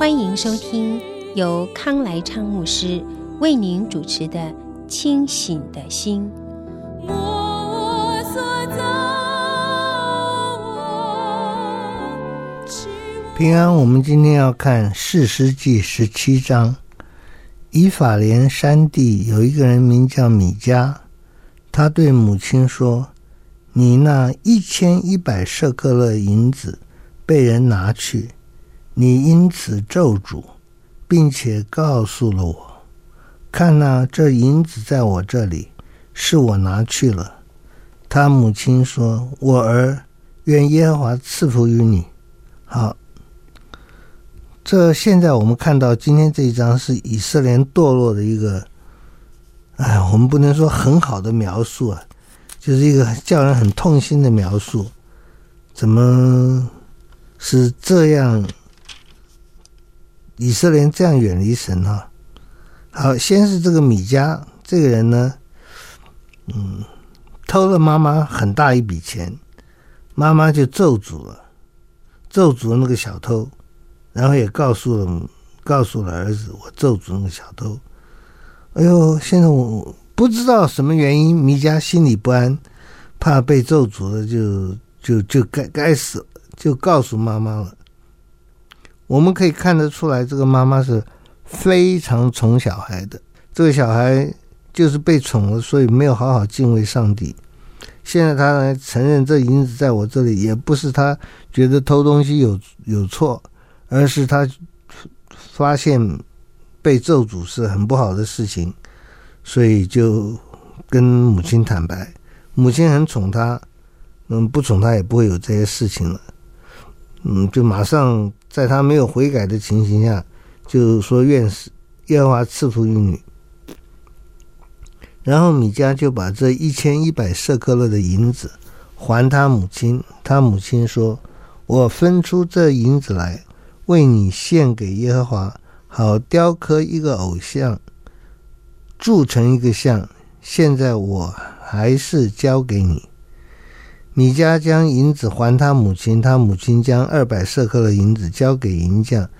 欢迎收听由康来昌牧师为您主持的《清醒的心》。平安，我们今天要看《士师记》十七章。以法莲山地有一个人名叫米迦，他对母亲说。你那一千一百舍客勒银子被人拿去，你因此咒诅，并且告诉了我。看呐，这银子在我这里，是我拿去了。他母亲说：“我儿，愿耶和华赐福于你。”好，这现在我们看到今天这一章是以色列堕落的一个，哎，我们不能说很好的描述啊。就是一个叫人很痛心的描述，怎么是这样？以色列这样远离神哈？好，先是这个米迦这个人呢，嗯，偷了妈妈很大一笔钱，妈妈就咒诅了，咒诅了那个小偷，然后也告诉了告诉了儿子，我咒诅那个小偷。哎呦，现在我。不知道什么原因，米迦心里不安，怕被咒诅了，就就就该该死，就告诉妈妈了。我们可以看得出来，这个妈妈是非常宠小孩的。这个小孩就是被宠了，所以没有好好敬畏上帝。现在他来承认这银子在我这里，也不是他觉得偷东西有有错，而是他发现被咒诅是很不好的事情。所以就跟母亲坦白，母亲很宠他，嗯，不宠他也不会有这些事情了，嗯，就马上在他没有悔改的情形下，就说愿是耶和华赐福于你。然后米迦就把这一千一百舍客勒的银子还他母亲，他母亲说：“我分出这银子来，为你献给耶和华，好雕刻一个偶像。”铸成一个像，现在我还是交给你。米迦将银子还他母亲，他母亲将二百舍客勒银子交给银匠，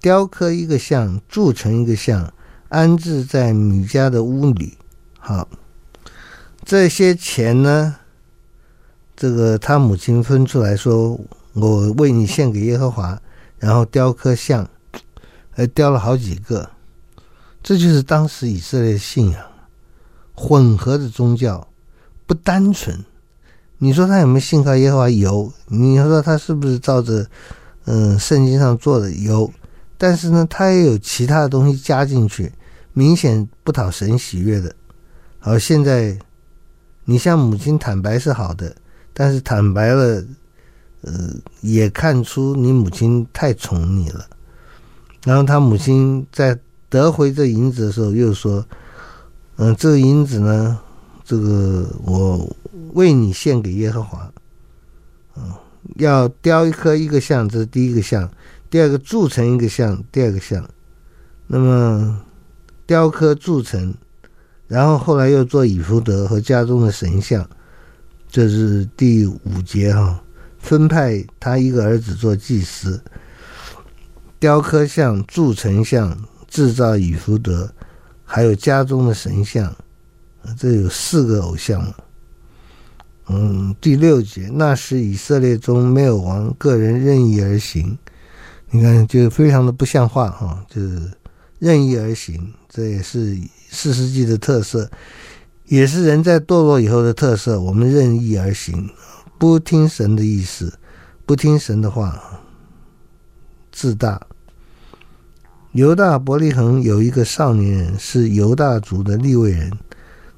雕刻一个像，铸成一个像，安置在米迦的屋里。好，这些钱呢，这个他母亲分出来说，我为你献给耶和华，然后雕刻像，还雕了好几个。这就是当时以色列信仰混合的宗教，不单纯。你说他有没有信靠耶和华？有。你说他是不是照着嗯圣经上做的？有。但是呢，他也有其他的东西加进去，明显不讨神喜悦的。好，现在你向母亲坦白是好的，但是坦白了，呃，也看出你母亲太宠你了。然后他母亲在。得回这银子的时候，又说：“嗯，这个银子呢，这个我为你献给耶和华。嗯，要雕一刻一个像，这是第一个像；第二个铸成一个像，第二个像。那么雕刻铸成，然后后来又做以弗得和家中的神像，这是第五节哈。分派他一个儿子做祭司，雕刻像，铸成像。”制造以弗得，还有家中的神像，这有四个偶像了。嗯，第六节，那时以色列中没有王，个人任意而行。你看，就非常的不像话哈，就是任意而行，这也是四世纪的特色，也是人在堕落以后的特色。我们任意而行，不听神的意思，不听神的话，自大。犹大伯利恒有一个少年人，是犹大族的利未人，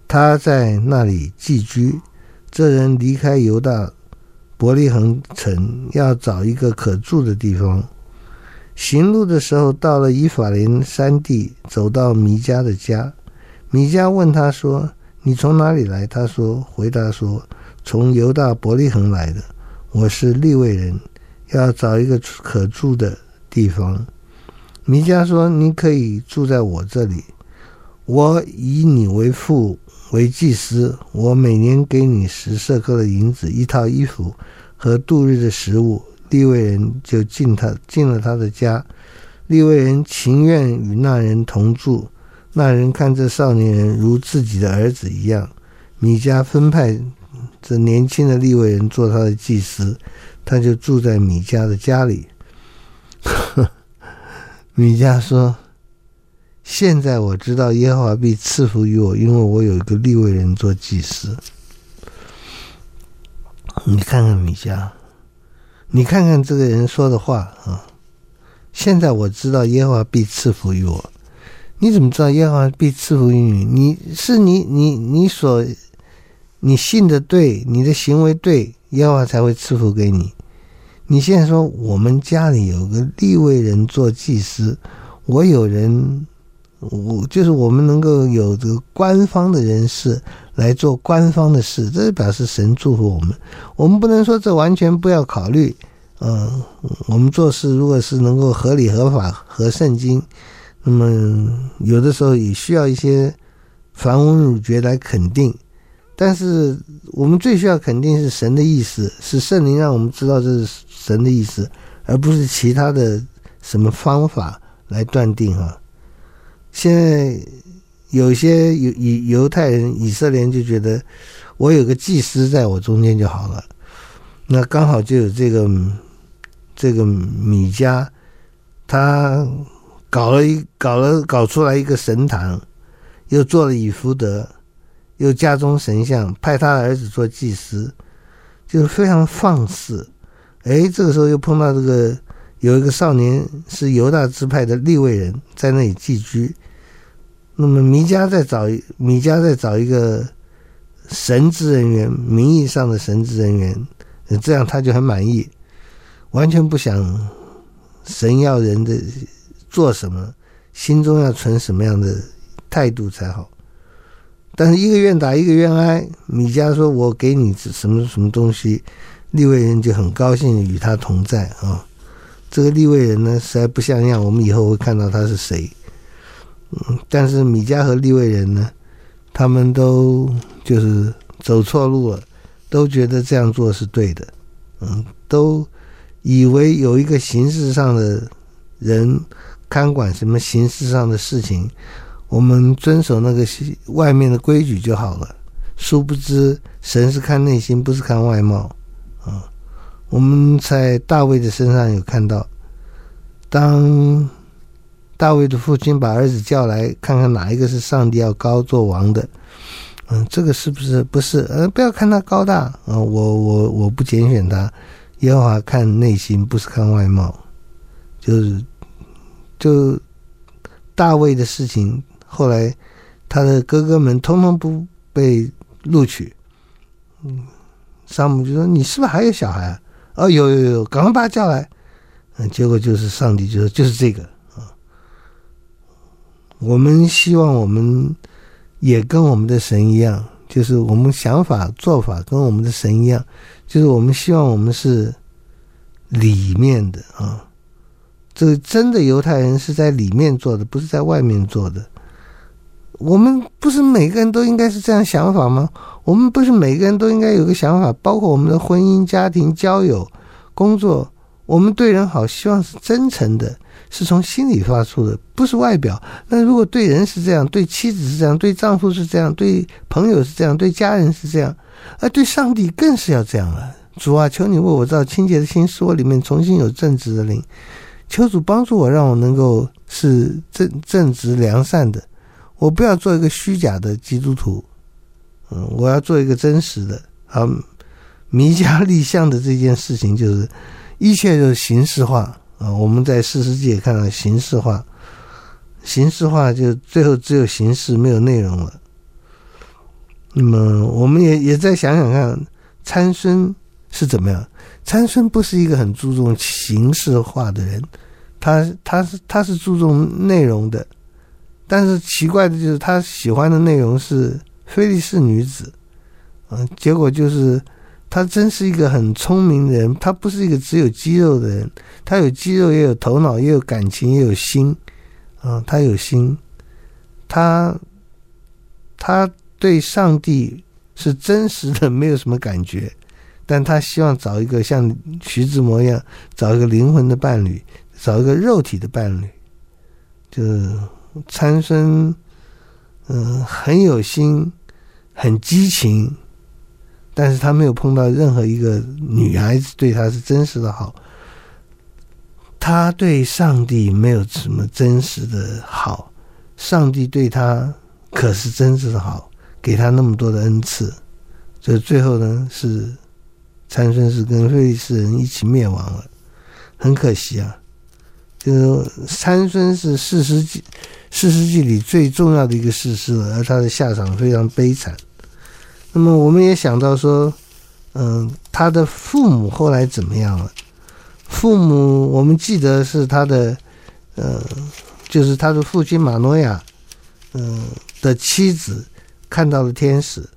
他在那里寄居。这人离开犹大，伯利恒城，要找一个可住的地方。行路的时候，到了以法莲山地，走到弥迦的家。弥迦问他说：“你从哪里来？”他说：“回答说，从犹大伯利恒来的。我是利未人，要找一个可住的地方。”弥迦说：“你可以住在我这里，我以你为父为祭司，我每年给你十舍克的银子，一套衣服和度日的食物。”利未人就进他进了他的家，利未人情愿与那人同住。那人看这少年人如自己的儿子一样。米迦分派这年轻的利未人做他的祭司，他就住在米迦的家里。米迦说：“现在我知道耶和华必赐福于我，因为我有一个立位人做祭司。”你看看米迦。你看看这个人说的话啊！现在我知道耶和华必赐福于我。你怎么知道耶和华必赐福于你？你是你你你所你信的对，你的行为对，耶和华才会赐福给你。你现在说我们家里有个立位人做祭司，我有人。我就是我们能够有这个官方的人士来做官方的事，这是表示神祝福我们。我们不能说这完全不要考虑。嗯，我们做事如果是能够合理、合法、合圣经，那么有的时候也需要一些繁文缛节来肯定。但是我们最需要肯定是神的意思，是圣灵让我们知道这是神的意思，而不是其他的什么方法来断定哈。现在有些犹犹犹太人、以色列人就觉得，我有个祭司在我中间就好了。那刚好就有这个这个米迦，他搞了一搞了搞出来一个神坛，又做了以弗得，又家中神像，派他儿子做祭司，就是非常放肆。哎，这个时候又碰到这个。有一个少年是犹大支派的利未人，在那里寄居。那么弥迦在找弥迦在找一个神职人员，名义上的神职人员，这样他就很满意，完全不想神要人的做什么，心中要存什么样的态度才好。但是一个愿打一个愿挨，米迦说：“我给你什么什么东西。”利未人就很高兴与他同在啊。这个利未人呢，实在不像样。我们以后会看到他是谁。嗯，但是米迦和利未人呢，他们都就是走错路了，都觉得这样做是对的。嗯，都以为有一个形式上的人看管什么形式上的事情，我们遵守那个外面的规矩就好了。殊不知，神是看内心，不是看外貌。啊。我们在大卫的身上有看到，当大卫的父亲把儿子叫来，看看哪一个是上帝要高做王的，嗯，这个是不是不是？呃，不要看他高大啊，我我我不拣选他。耶和华看内心，不是看外貌，就是就大卫的事情，后来他的哥哥们通通不被录取，嗯，撒母就说：“你是不是还有小孩啊？”哦，有有有，赶快把他叫来。嗯，结果就是上帝就说就是这个啊。我们希望我们也跟我们的神一样，就是我们想法做法跟我们的神一样，就是我们希望我们是里面的啊。这个真的犹太人是在里面做的，不是在外面做的。我们不是每个人都应该是这样想法吗？我们不是每个人都应该有个想法，包括我们的婚姻、家庭、交友、工作，我们对人好，希望是真诚的，是从心里发出的，不是外表。那如果对人是这样，对妻子是这样，对丈夫是这样，对朋友是这样，对家人是这样，而对上帝更是要这样了。主啊，求你为我造清洁的心，使我里面重新有正直的灵。求主帮助我，让我能够是正正直良善的。我不要做一个虚假的基督徒，嗯，我要做一个真实的。啊，弥迦立像的这件事情，就是一切就是形式化啊。我们在士师记也看到形式化，形式化就最后只有形式没有内容了。那么，我们也也再想想看，参孙是怎么样？参孙不是一个很注重形式化的人，他他是他是注重内容的，但是奇怪的就是他喜欢的内容是菲利士女子，嗯，结果就是他真是一个很聪明的人，他不是一个只有肌肉的人，他有肌肉也有头脑，也有感情也有心，嗯，他有心，他他对上帝是真实的，没有什么感觉。但他希望找一个像徐志摩一样，找一个灵魂的伴侣，找一个肉体的伴侣。就是参孙，嗯，很有心，很激情，但是他没有碰到任何一个女孩子对他是真实的好。他对上帝没有什么真实的好，上帝对他可是真实的好，给他那么多的恩赐，所以最后呢是。参孙是跟非利士人一起灭亡了，很可惜啊。就是参孙是四世纪，四世纪里最重要的一个士师了，而他的下场非常悲惨。那么我们也想到说，嗯，他的父母后来怎么样了？父母我们记得是他的，呃，就是他的父亲玛诺亚，嗯的妻子看到了天使。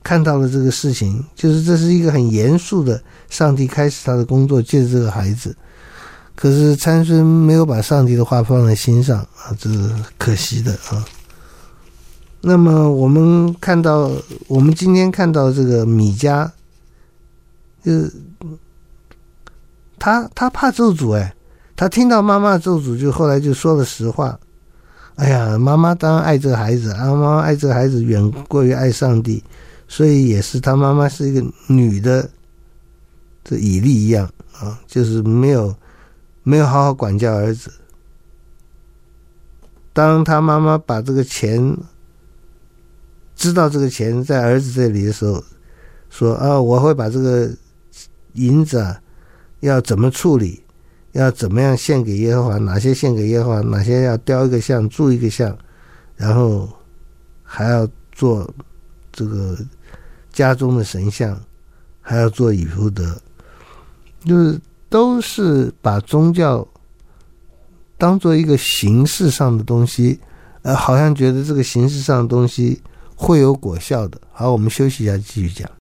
看到了这个事情，就是这是一个很严肃的，上帝开始他的工作，借着这个孩子。可是参孙没有把上帝的话放在心上啊，这是可惜的啊。那么我们看到，我们今天看到这个米迦，就是他他怕咒诅哎，他听到妈妈咒诅，就后来就说了实话。哎呀，妈妈当然爱这个孩子啊，妈妈爱这个孩子远过于爱上帝。所以也是他妈妈是一个女的，这以利一样啊，就是没有没有好好管教儿子。当他妈妈把这个钱知道这个钱在儿子这里的时候，说啊，我会把这个银子啊，要怎么处理，要怎么样献给耶和华，哪些献给耶和华，哪些要雕一个像，铸一个像，然后还要做这个。家中的神像还要做以弗得，就是都是把宗教当做一个形式上的东西，呃，好像觉得这个形式上的东西会有果效的。好，我们休息一下，继续讲。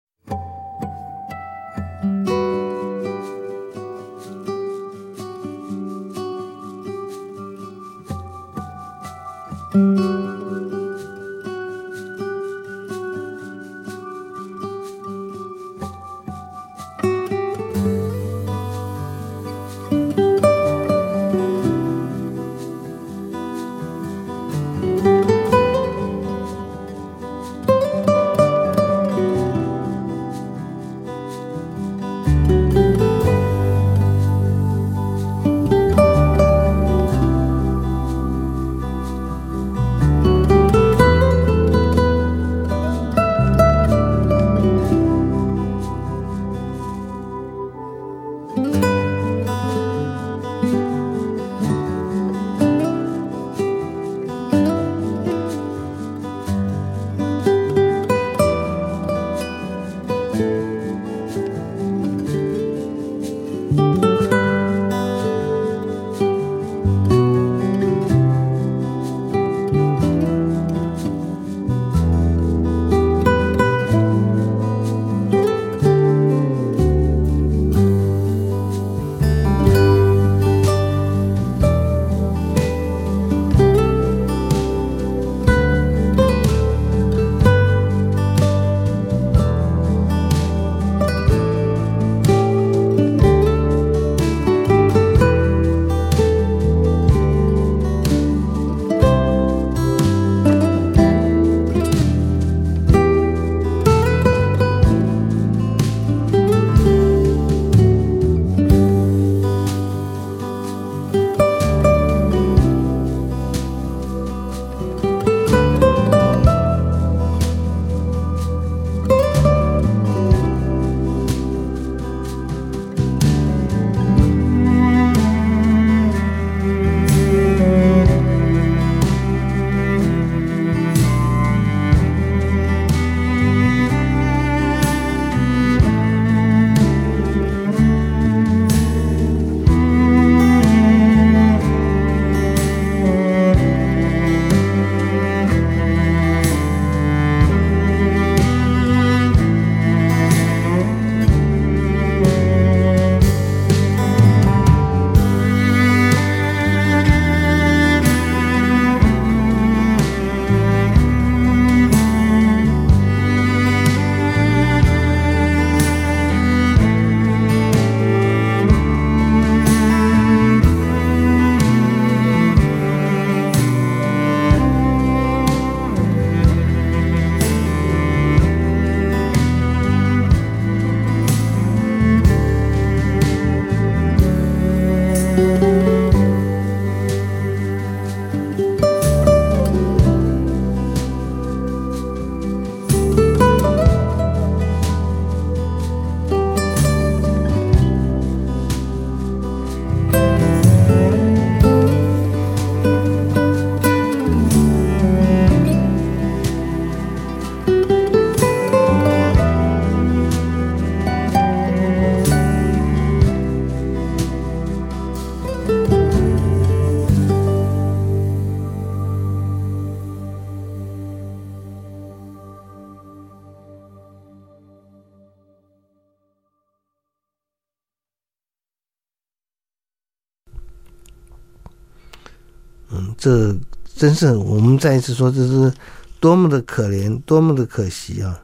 这真是我们再一次说，这是多么的可怜，多么的可惜啊！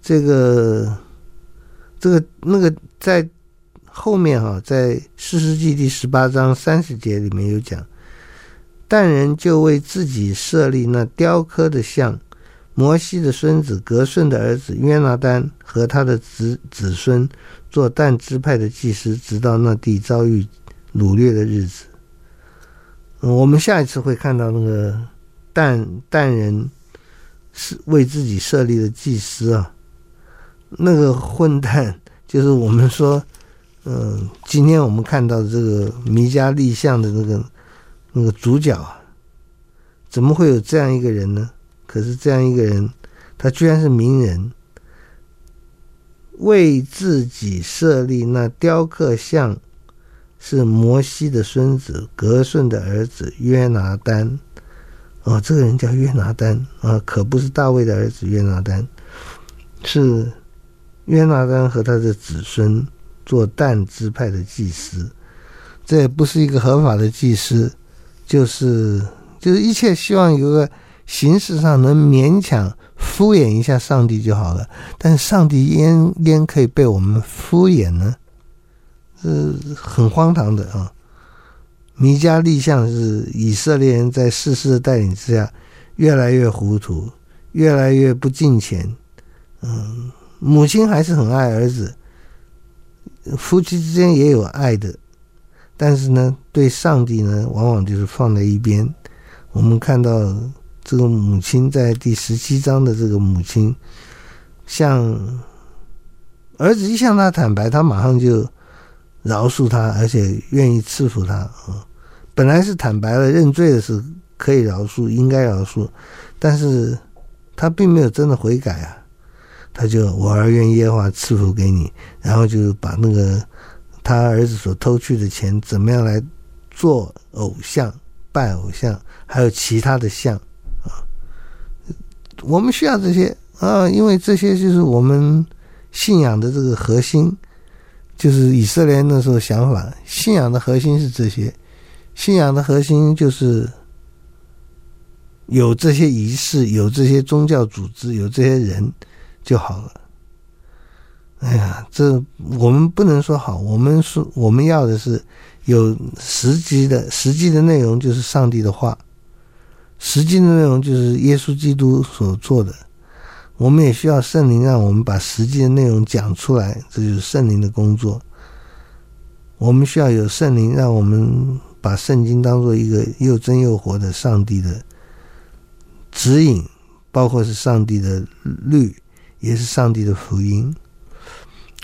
这个，这个，那个，在后面哈、在士师记第十八章三十节里面有讲，但人就为自己设立那雕刻的像，摩西的孙子革顺的儿子约拿单和他的子子孙做但支派的祭司，直到那地遭遇掳掠的日子。我们下一次会看到那个但但人是为自己设立的祭司啊，那个混蛋就是我们说，嗯，今天我们看到这个弥迦立像的那个那个主角，怎么会有这样一个人呢？可是这样一个人，他居然是名人，为自己设立那雕刻像。是摩西的孙子革顺的儿子约拿单，哦，这个人叫约拿单啊，可不是大卫的儿子约拿单，是约拿单和他的子孙做但支派的祭司，这也不是一个合法的祭司，就是就是一切希望有个形式上能勉强敷衍一下上帝就好了，但上帝焉焉可以被我们敷衍呢？是很荒唐的啊！弥迦立像是以色列人在士师的带领之下，越来越糊涂，越来越不敬虔。嗯，母亲还是很爱儿子，夫妻之间也有爱的，但是呢，对上帝呢，往往就是放在一边。我们看到这个母亲在第十七章的这个母亲，向儿子一向他坦白，他马上就。饶恕他，而且愿意赐福他啊！本来是坦白了认罪的是可以饶恕，应该饶恕，但是他并没有真的悔改啊！他就我儿愿耶和华赐福给你，然后就把那个他儿子所偷去的钱怎么样来做偶像、拜偶像，还有其他的像啊！我们需要这些啊，因为这些就是我们信仰的这个核心。就是以色列那时候想法，信仰的核心是这些，信仰的核心就是有这些仪式，有这些宗教组织，有这些人就好了。哎呀，这我们不能说好，我们说我们要的是有实际的，实际的内容就是上帝的话，实际的内容就是耶稣基督所做的。我们也需要圣灵让我们把实际的内容讲出来，这就是圣灵的工作。我们需要有圣灵让我们把圣经当做一个又真又活的上帝的指引，包括是上帝的律，也是上帝的福音。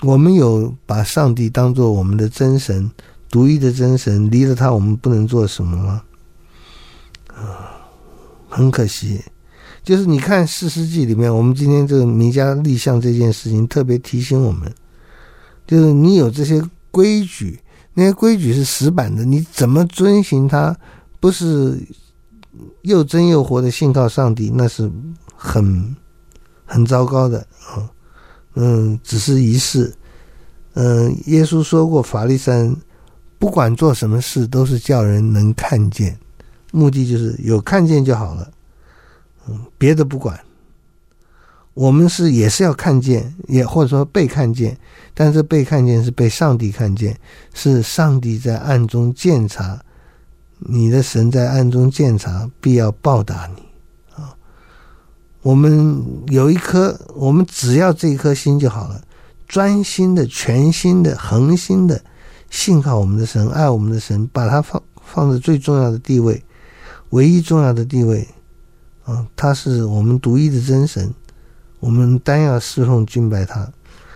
我们有把上帝当做我们的真神，独一的真神，离了他我们不能做什么吗？啊，很可惜。就是你看《四世纪》里面，我们今天这个弥迦立像这件事情，特别提醒我们，就是你有这些规矩，那些规矩是死板的，你怎么遵循它，不是又真又活的信靠上帝，那是很很糟糕的啊。嗯，只是仪式。嗯，耶稣说过，法利赛不管做什么事，都是叫人能看见，目的就是有看见就好了。别的不管，我们是也是要看见，也或者说被看见，但是被看见是被上帝看见，是上帝在暗中鉴察，你的神在暗中鉴察，必要报答你啊。我们有一颗，我们只要这一颗心就好了，专心的、全心的、恒心的信靠我们的神，爱我们的神，把它放放在最重要的地位，唯一重要的地位，啊，他是我们独一的真神，我们单要侍奉敬拜他，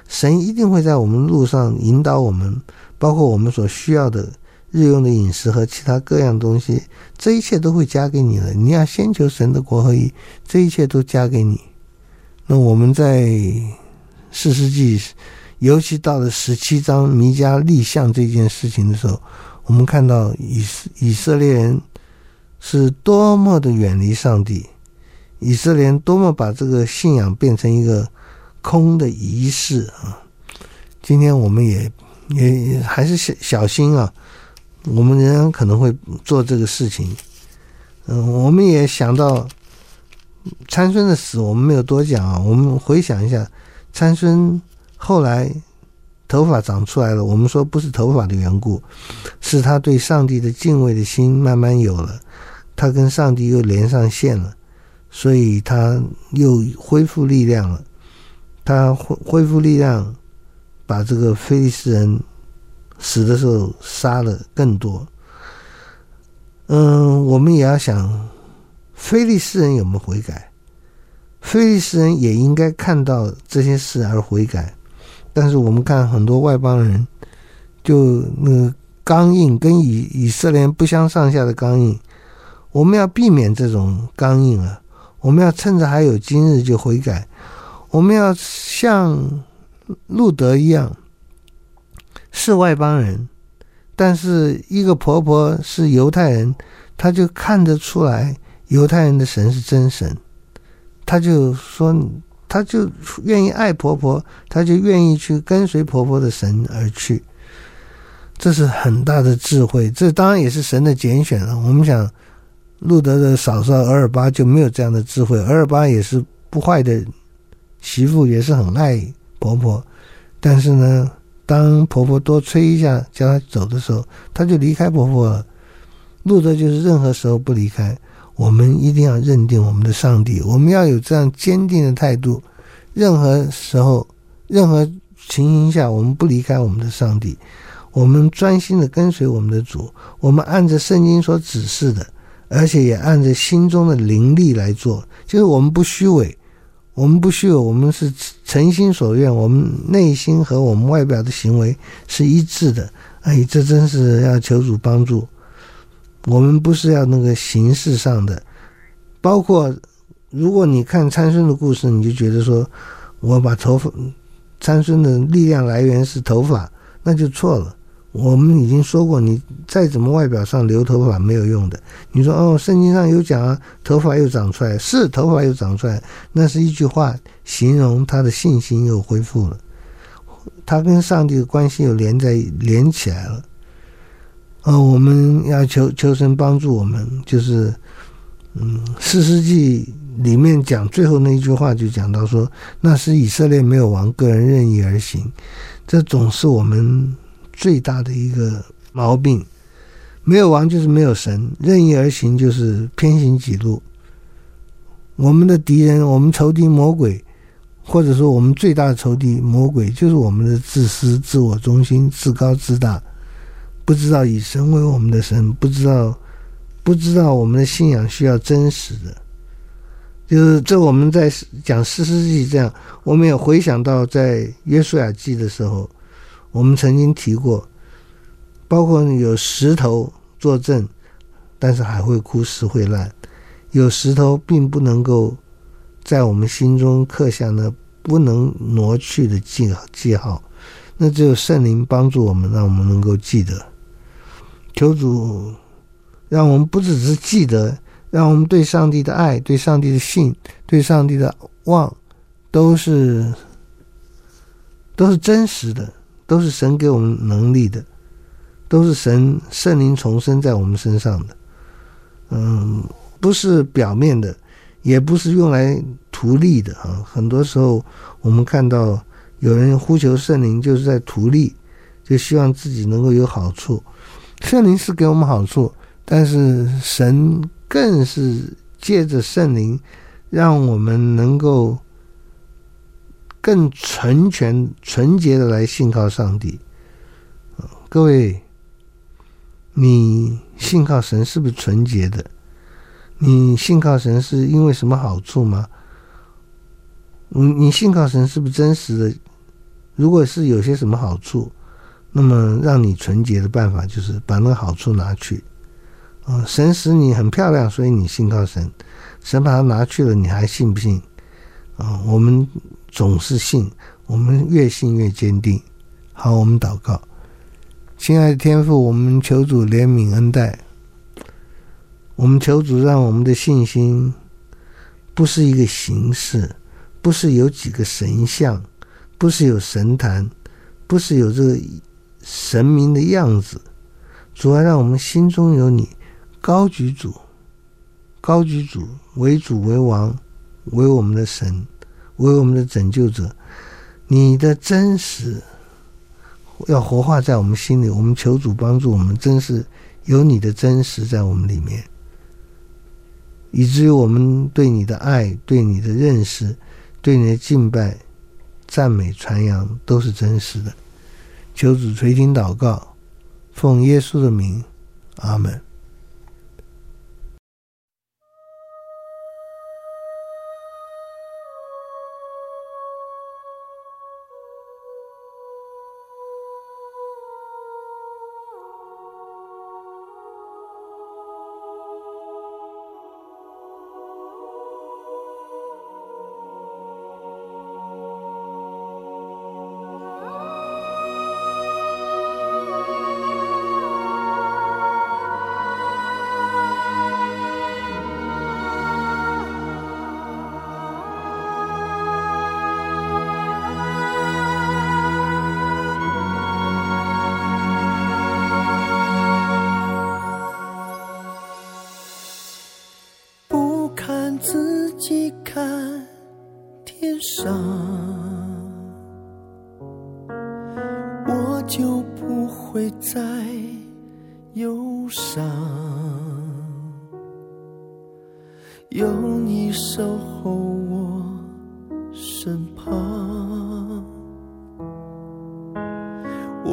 神一定会在我们路上引导我们，包括我们所需要的日用的饮食和其他各样东西，这一切都会加给你的。你要先求神的国和义，这一切都加给你。那我们在士师记，尤其到了十七章弥迦立像这件事情的时候，我们看到以以色列人是多么的远离上帝，以色列多么把这个信仰变成一个空的仪式啊！今天我们也也还是小小心啊，我们仍然可能会做这个事情。嗯，我们也想到。参孙的死我们没有多讲啊，我们回想一下，参孙后来头发长出来了，我们说不是头发的缘故，是他对上帝的敬畏的心慢慢有了，他跟上帝又连上线了，所以他又恢复力量了，他恢恢复力量，把这个非利士人死的时候杀了更多。嗯，我们也要想。非利士人有没有悔改？非利士人也应该看到这些事而悔改。但是我们看很多外邦人，就那个刚硬，跟以以色列不相上下的刚硬。我们要避免这种刚硬啊！我们要趁着还有今日就悔改。我们要像路德一样，是外邦人，但是一个婆婆是犹太人，她就看得出来。犹太人的神是真神，她就说，她就愿意爱婆婆，她就愿意去跟随婆婆的神而去。这是很大的智慧，这当然也是神的拣选了。我们想，路德的嫂嫂俄珥巴就没有这样的智慧，俄珥巴也是不坏的媳妇，也是很爱婆婆，但是呢，当婆婆多催一下叫她走的时候，她就离开婆婆了。路德就是任何时候不离开。我们一定要认定我们的上帝，我们要有这样坚定的态度。任何时候、任何情形下，我们不离开我们的上帝，我们专心的跟随我们的主。我们按着圣经所指示的，而且也按着心中的灵力来做。就是我们不虚伪，我们不虚伪，我们是诚心所愿，我们内心和我们外表的行为是一致的。哎，这真是要求主帮助。我们不是要那个形式上的，包括如果你看参孙的故事，你就觉得说，我把头发，参孙的力量来源是头发，那就错了。我们已经说过，你再怎么外表上留头发没有用的。你说哦，圣经上有讲啊，头发又长出来，是头发又长出来，那是一句话，形容他的信心又恢复了，他跟上帝的关系又连在连起来了。哦，我们要求求神帮助我们，就是，嗯，《四世纪》里面讲最后那一句话就讲到说，那时以色列没有王，个人任意而行，这总是我们最大的一个毛病。没有王就是没有神，任意而行就是偏行己路。我们的敌人，我们仇敌魔鬼，或者说我们最大的仇敌魔鬼，就是我们的自私、自我中心、自高自大。不知道以神为我们的神，不知道不知道我们的信仰需要真实的，就是这我们在讲士师记这样，我们也回想到在约书亚记的时候，我们曾经提过，包括有石头作证，但是海会枯石会烂，有石头并不能够在我们心中刻下那不能挪去的记记号，那只有圣灵帮助我们，让我们能够记得。求主，让我们不只是记得，让我们对上帝的爱、对上帝的信、对上帝的望，都是都是真实的，都是神给我们能力的，都是神圣灵重生在我们身上的。嗯，不是表面的，也不是用来图利的啊。很多时候，我们看到有人呼求圣灵，就是在图利，就希望自己能够有好处。圣灵是给我们好处，但是神更是借着圣灵，让我们能够更纯全、纯洁的来信靠上帝。各位，你信靠神是不是纯洁的？你信靠神是因为什么好处吗？你你信靠神是不是真实的？如果是有些什么好处，那么让你纯洁的办法就是把那个好处拿去。啊、神使你很漂亮，所以你信靠神。神把它拿去了，你还信不信？啊、我们总是信，我们越信越坚定。好，我们祷告，亲爱的天父，我们求主怜悯恩待。我们求主让我们的信心不是一个形式，不是有几个神像，不是有神坛，不是有这个神明的样子。主啊，让我们心中有你，高举主，高举主，为主为王，为我们的神，为我们的拯救者。你的真实要活化在我们心里。我们求主帮助我们，真是有你的真实在我们里面。以至于我们对你的爱、对你的认识、对你的敬拜、赞美、传扬，都是真实的。求主垂听祷告，奉耶稣的名，阿门。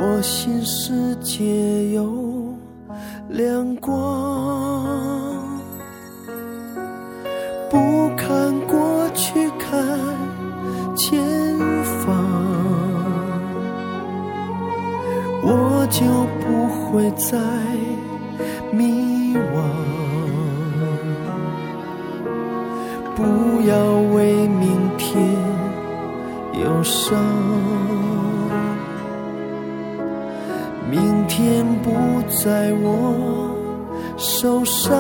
我心世界有亮光。不看过去，看前方，我就不会再迷惘。不要为明天忧伤，天不在我手上。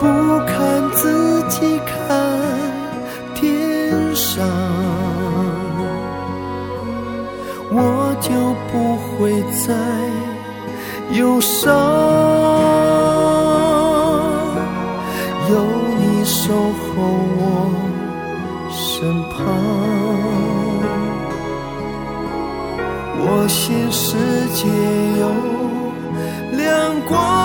不看自己，看天上，我就不会再忧伤。有你守候我身旁，我心世界有亮光。